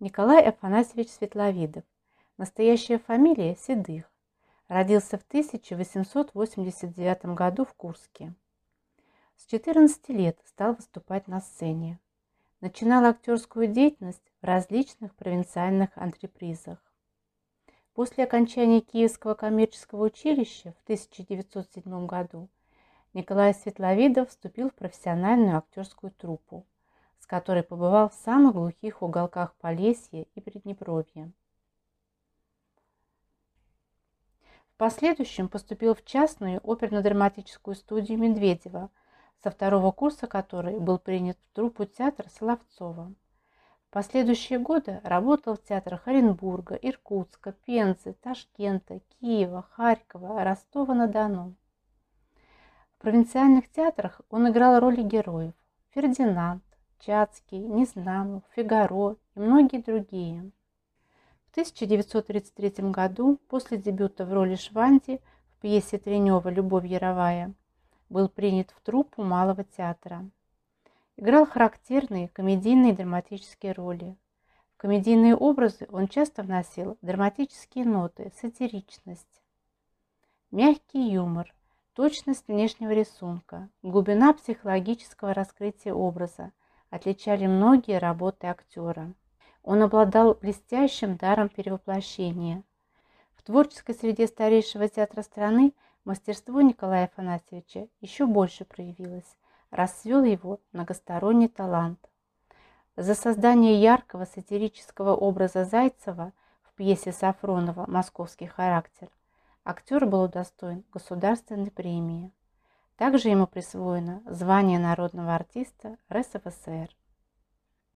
Николай Афанасьевич Светловидов. Настоящая фамилия Седых. Родился в 1889 году в Курске. С 14 лет стал выступать на сцене. Начинал актерскую деятельность в различных провинциальных антрепризах. После окончания Киевского коммерческого училища в 1907 году Николай Светловидов вступил в профессиональную актерскую труппу, с которой побывал в самых глухих уголках Полесья и Приднепровья. В последующем поступил в частную оперно-драматическую студию Медведева, со второго курса которой был принят в труппу театра Соловцова. В последующие годы работал в театрах Оренбурга, Иркутска, Пензы, Ташкента, Киева, Харькова, Ростова-на-Дону. В провинциальных театрах он играл роли героев Фердинанд, Чацкий, Незнамов, Фигаро и многие другие. В 1933 году, после дебюта в роли Шванди в пьесе Тренева «Любовь Яровая», был принят в труппу Малого театра. Играл характерные комедийные драматические роли. В комедийные образы он часто вносил драматические ноты, сатиричность, мягкий юмор, точность внешнего рисунка, глубина психологического раскрытия образа – отличали многие работы актера. Он обладал блестящим даром перевоплощения. В творческой среде старейшего театра страны мастерство Николая Афанасьевича еще больше проявилось, расцвел его многосторонний талант. За создание яркого сатирического образа Зайцева в пьесе Сафронова «Московский характер» актер был удостоен государственной премии. Также ему присвоено звание народного артиста РСФСР.